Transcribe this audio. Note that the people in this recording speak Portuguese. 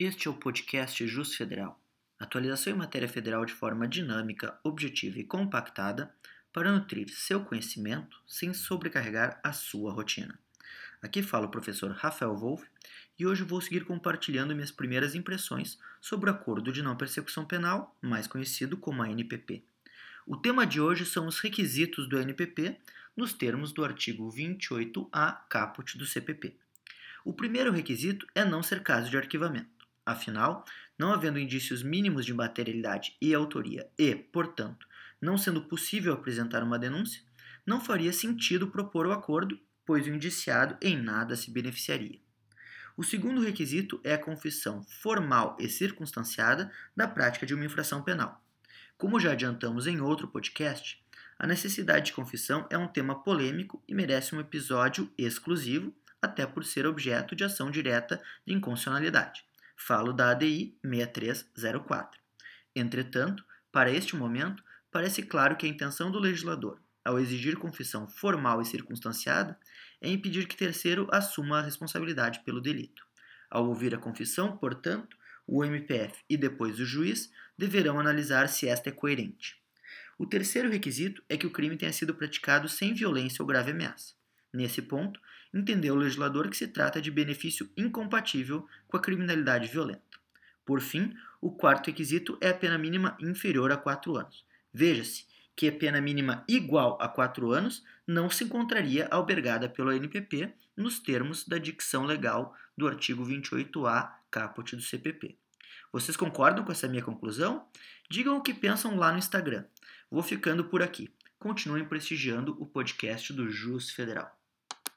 Este é o podcast Jus Federal, atualização em matéria federal de forma dinâmica, objetiva e compactada para nutrir seu conhecimento sem sobrecarregar a sua rotina. Aqui fala o professor Rafael Wolff e hoje vou seguir compartilhando minhas primeiras impressões sobre o Acordo de Não Persecução Penal, mais conhecido como a NPP. O tema de hoje são os requisitos do NPP nos termos do artigo 28A caput do CPP. O primeiro requisito é não ser caso de arquivamento. Afinal, não havendo indícios mínimos de materialidade e autoria e, portanto, não sendo possível apresentar uma denúncia, não faria sentido propor o acordo, pois o indiciado em nada se beneficiaria. O segundo requisito é a confissão formal e circunstanciada da prática de uma infração penal. Como já adiantamos em outro podcast, a necessidade de confissão é um tema polêmico e merece um episódio exclusivo, até por ser objeto de ação direta de inconstitucionalidade. Falo da ADI 6304. Entretanto, para este momento, parece claro que a intenção do legislador, ao exigir confissão formal e circunstanciada, é impedir que terceiro assuma a responsabilidade pelo delito. Ao ouvir a confissão, portanto, o MPF e depois o juiz deverão analisar se esta é coerente. O terceiro requisito é que o crime tenha sido praticado sem violência ou grave ameaça. Nesse ponto, entendeu o legislador que se trata de benefício incompatível com a criminalidade violenta. Por fim, o quarto requisito é a pena mínima inferior a 4 anos. Veja-se que a pena mínima igual a 4 anos não se encontraria albergada pelo NPP nos termos da dicção legal do artigo 28A caput do CPP. Vocês concordam com essa minha conclusão? Digam o que pensam lá no Instagram. Vou ficando por aqui. Continuem prestigiando o podcast do Jus Federal.